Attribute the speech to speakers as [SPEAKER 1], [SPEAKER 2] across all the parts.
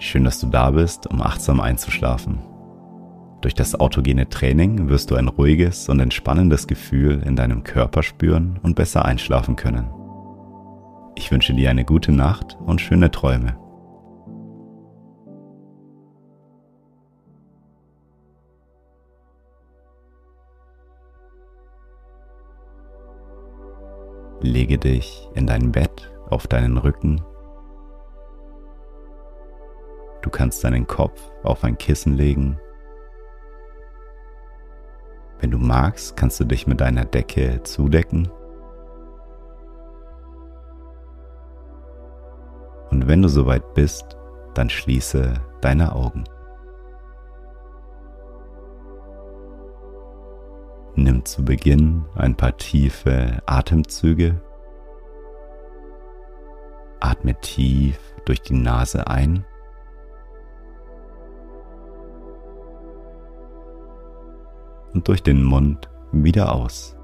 [SPEAKER 1] Schön, dass du da bist, um achtsam einzuschlafen. Durch das autogene Training wirst du ein ruhiges und entspannendes Gefühl in deinem Körper spüren und besser einschlafen können. Ich wünsche dir eine gute Nacht und schöne Träume. Lege dich in dein Bett auf deinen Rücken. Du kannst deinen Kopf auf ein Kissen legen. Wenn du magst, kannst du dich mit deiner Decke zudecken. Und wenn du soweit bist, dann schließe deine Augen. Nimm zu Beginn ein paar tiefe Atemzüge. Atme tief durch die Nase ein. Und durch den Mund wieder aus.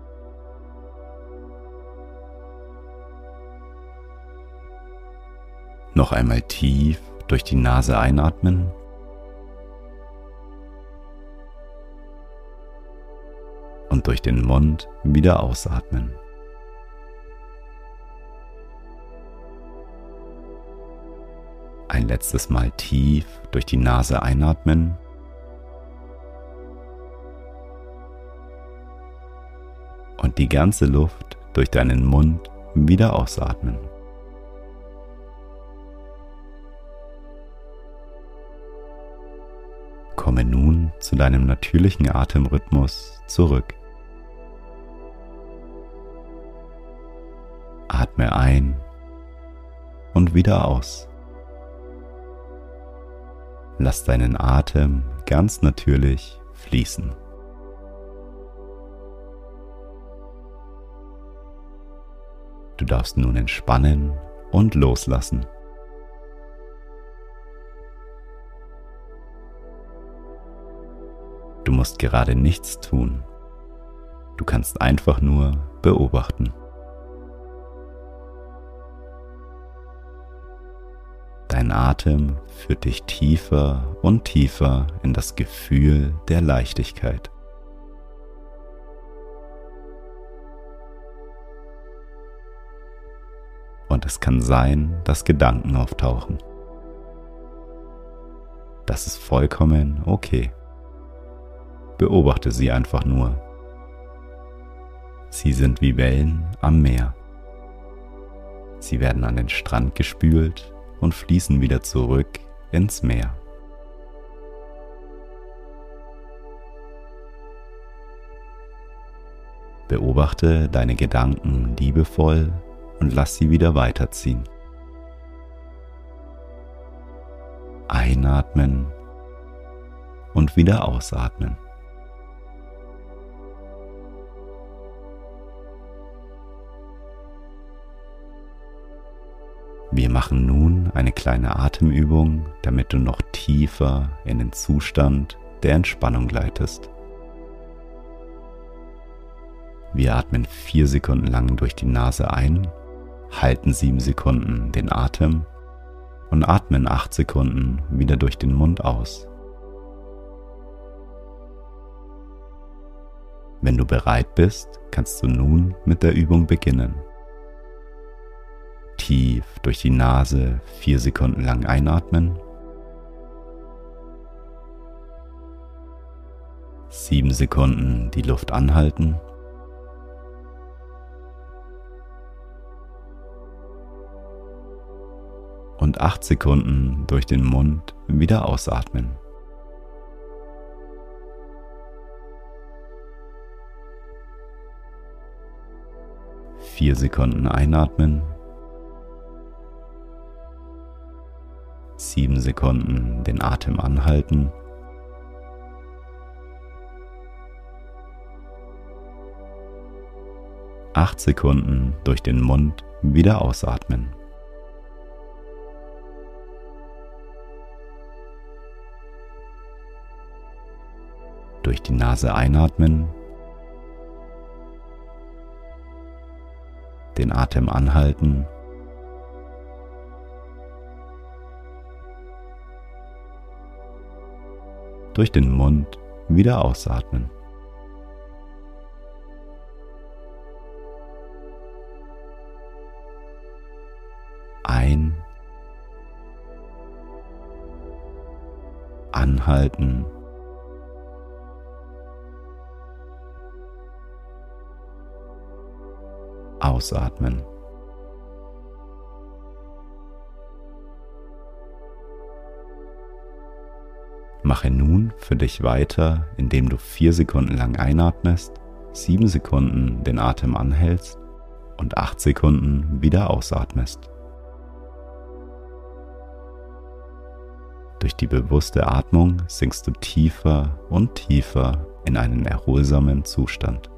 [SPEAKER 1] Noch einmal tief durch die Nase einatmen. Und durch den Mund wieder ausatmen. Ein letztes Mal tief durch die Nase einatmen. Und die ganze Luft durch deinen Mund wieder ausatmen. Komme nun zu deinem natürlichen Atemrhythmus zurück. Atme ein und wieder aus. Lass deinen Atem ganz natürlich fließen. Du darfst nun entspannen und loslassen. Du musst gerade nichts tun. Du kannst einfach nur beobachten. Dein Atem führt dich tiefer und tiefer in das Gefühl der Leichtigkeit. Und es kann sein, dass Gedanken auftauchen. Das ist vollkommen okay. Beobachte sie einfach nur. Sie sind wie Wellen am Meer. Sie werden an den Strand gespült und fließen wieder zurück ins Meer. Beobachte deine Gedanken liebevoll und lass sie wieder weiterziehen. Einatmen und wieder ausatmen. Wir machen nun eine kleine Atemübung, damit du noch tiefer in den Zustand der Entspannung gleitest. Wir atmen vier Sekunden lang durch die Nase ein, halten sieben Sekunden den Atem und atmen acht Sekunden wieder durch den Mund aus. Wenn du bereit bist, kannst du nun mit der Übung beginnen tief durch die Nase vier Sekunden lang einatmen. Sieben Sekunden die Luft anhalten. und 8 Sekunden durch den Mund wieder ausatmen. Vier Sekunden einatmen. Sieben Sekunden den Atem anhalten. Acht Sekunden durch den Mund wieder ausatmen. Durch die Nase einatmen, den Atem anhalten durch den Mund wieder ausatmen. Ein, anhalten, ausatmen. Mache nun für dich weiter, indem du vier Sekunden lang einatmest, sieben Sekunden den Atem anhältst und acht Sekunden wieder ausatmest. Durch die bewusste Atmung sinkst du tiefer und tiefer in einen erholsamen Zustand.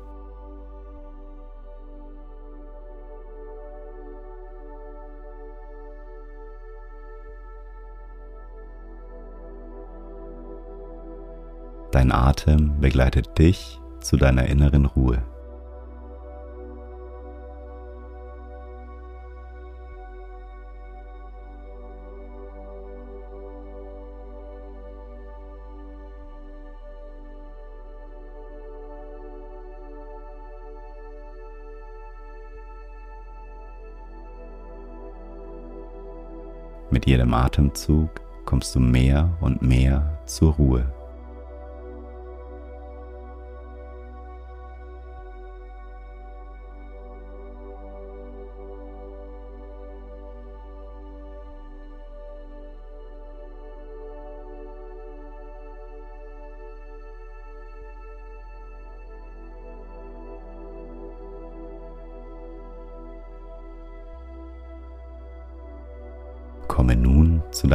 [SPEAKER 1] Dein Atem begleitet dich zu deiner inneren Ruhe. Mit jedem Atemzug kommst du mehr und mehr zur Ruhe.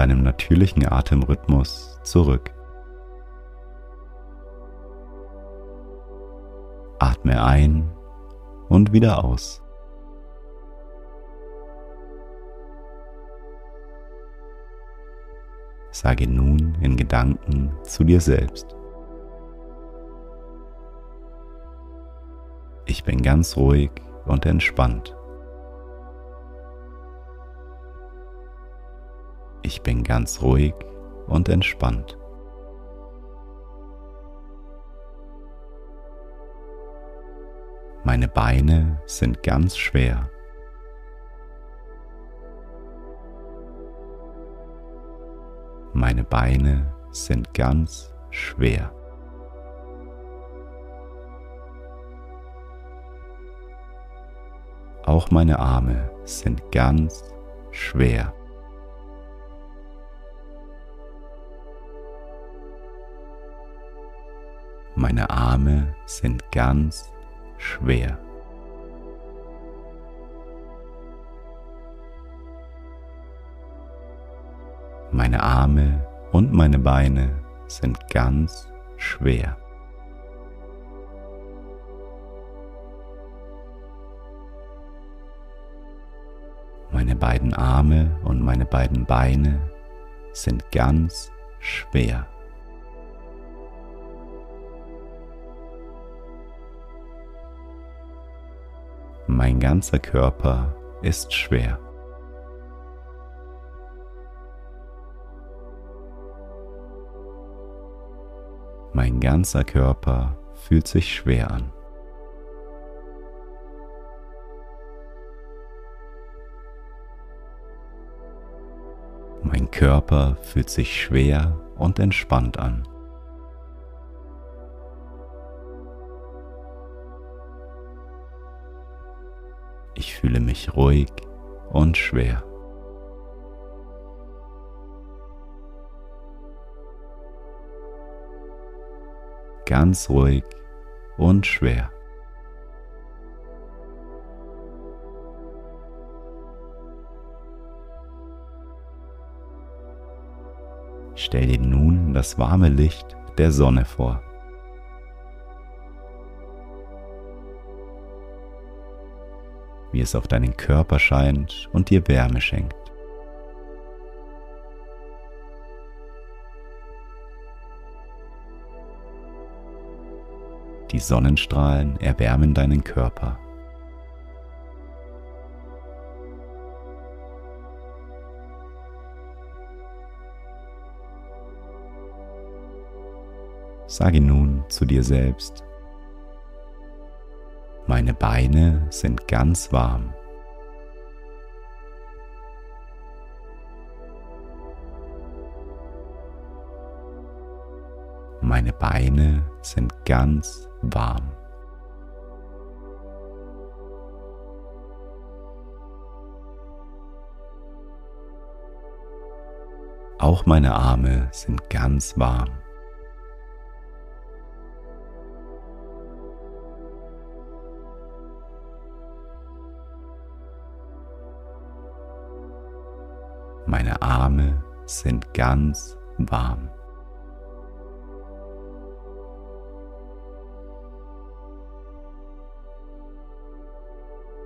[SPEAKER 1] Deinem natürlichen Atemrhythmus zurück. Atme ein und wieder aus. Sage nun in Gedanken zu dir selbst. Ich bin ganz ruhig und entspannt. Ich bin ganz ruhig und entspannt. Meine Beine sind ganz schwer. Meine Beine sind ganz schwer. Auch meine Arme sind ganz schwer. Meine Arme sind ganz schwer. Meine Arme und meine Beine sind ganz schwer. Meine beiden Arme und meine beiden Beine sind ganz schwer. Mein ganzer Körper ist schwer. Mein ganzer Körper fühlt sich schwer an. Mein Körper fühlt sich schwer und entspannt an. Fühle mich ruhig und schwer. Ganz ruhig und schwer. Stell dir nun das warme Licht der Sonne vor. Wie es auf deinen Körper scheint und dir Wärme schenkt. Die Sonnenstrahlen erwärmen deinen Körper. Sage nun zu dir selbst, meine Beine sind ganz warm. Meine Beine sind ganz warm. Auch meine Arme sind ganz warm. Meine Arme sind ganz warm.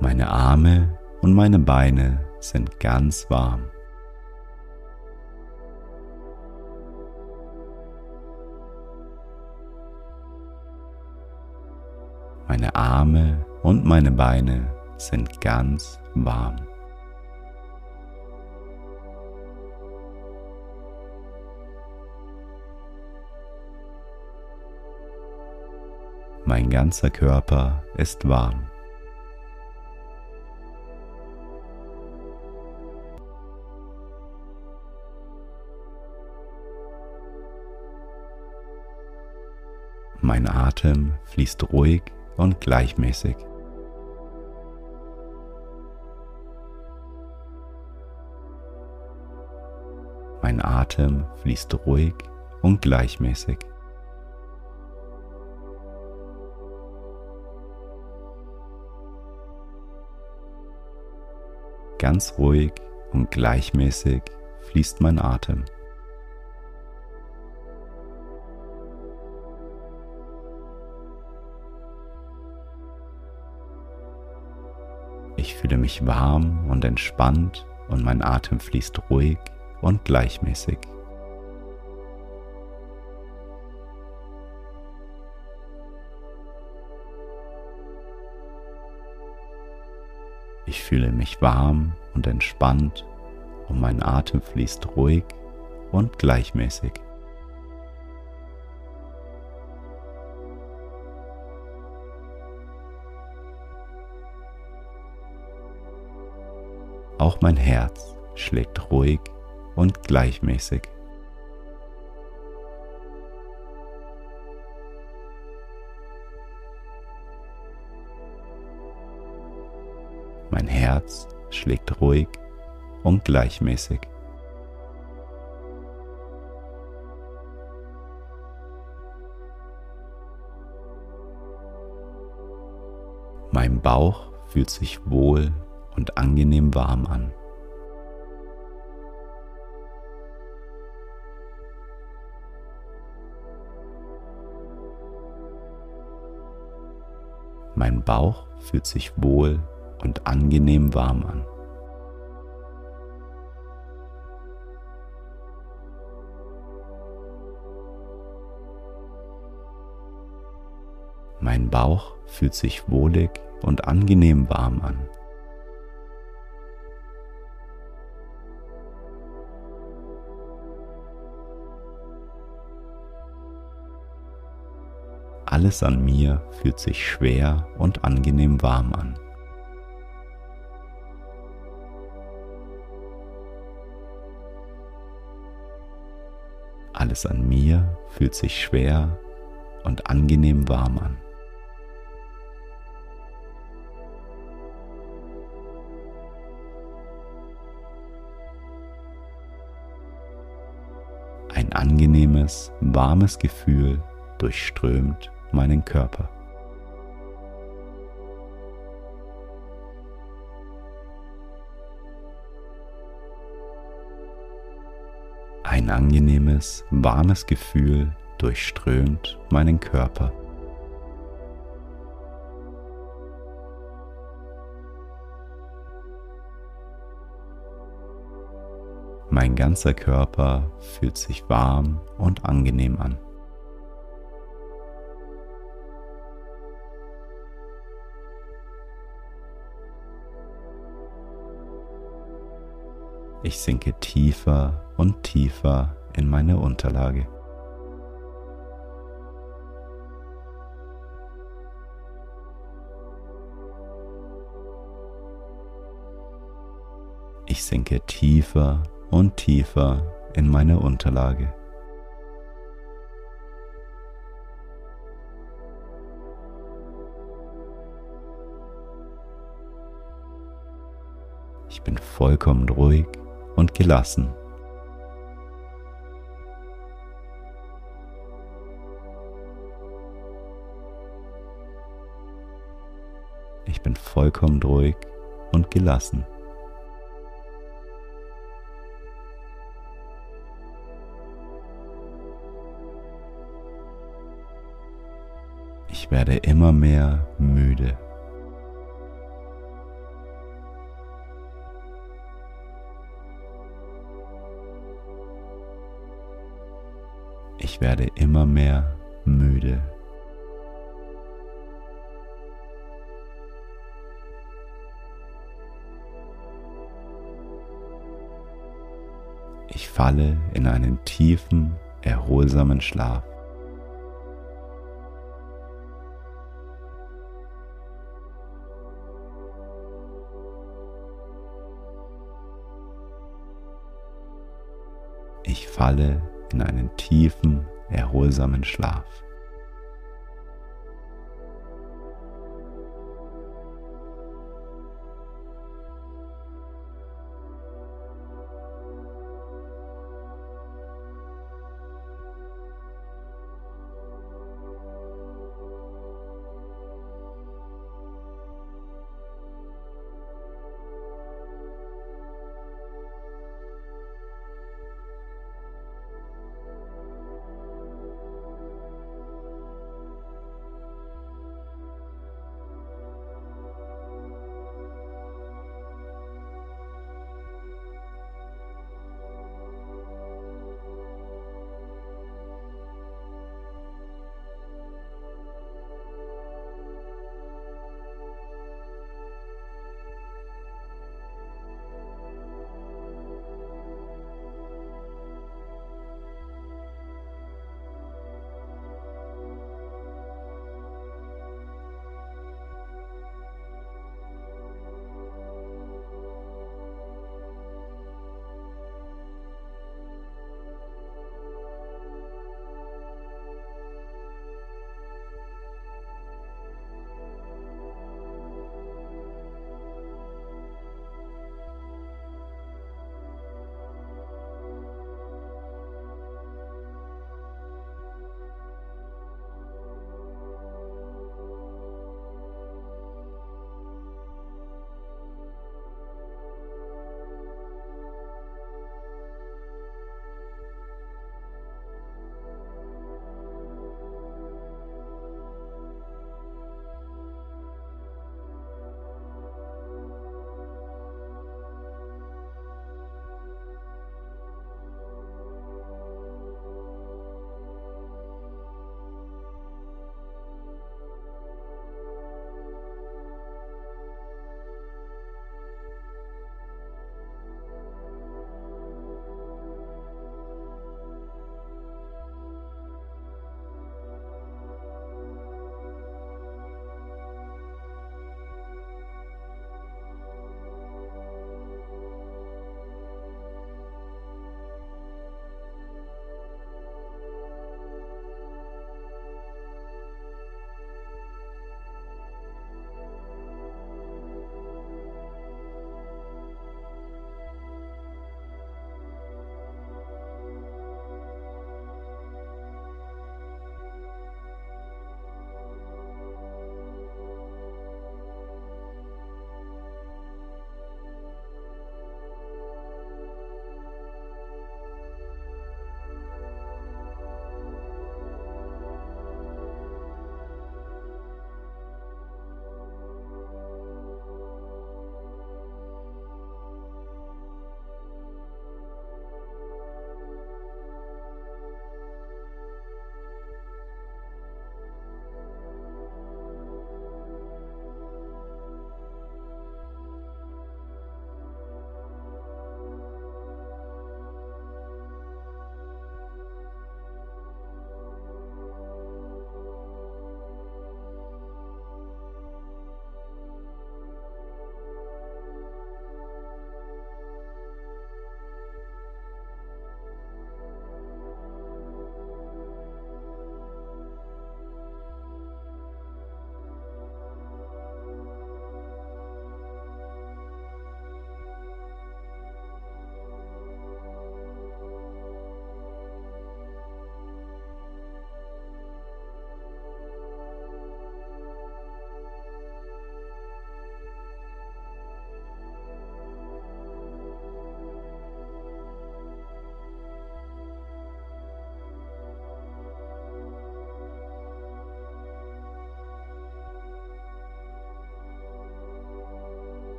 [SPEAKER 1] Meine Arme und meine Beine sind ganz warm. Meine Arme und meine Beine sind ganz warm. Mein ganzer Körper ist warm. Mein Atem fließt ruhig und gleichmäßig. Mein Atem fließt ruhig und gleichmäßig. Ganz ruhig und gleichmäßig fließt mein Atem. Ich fühle mich warm und entspannt und mein Atem fließt ruhig und gleichmäßig. Ich fühle mich warm und entspannt und mein Atem fließt ruhig und gleichmäßig. Auch mein Herz schlägt ruhig und gleichmäßig. Herz schlägt ruhig und gleichmäßig. Mein Bauch fühlt sich wohl und angenehm warm an. Mein Bauch fühlt sich wohl und angenehm warm an. Mein Bauch fühlt sich wohlig und angenehm warm an. Alles an mir fühlt sich schwer und angenehm warm an. Alles an mir fühlt sich schwer und angenehm warm an. Ein angenehmes, warmes Gefühl durchströmt meinen Körper. Ein angenehmes, warmes Gefühl durchströmt meinen Körper. Mein ganzer Körper fühlt sich warm und angenehm an. Ich sinke tiefer und tiefer in meine Unterlage. Ich sinke tiefer und tiefer in meine Unterlage. Ich bin vollkommen ruhig und gelassen. Ich bin vollkommen ruhig und gelassen. Ich werde immer mehr müde. Ich werde immer mehr müde. Falle in einen tiefen, erholsamen Schlaf. Ich falle in einen tiefen, erholsamen Schlaf.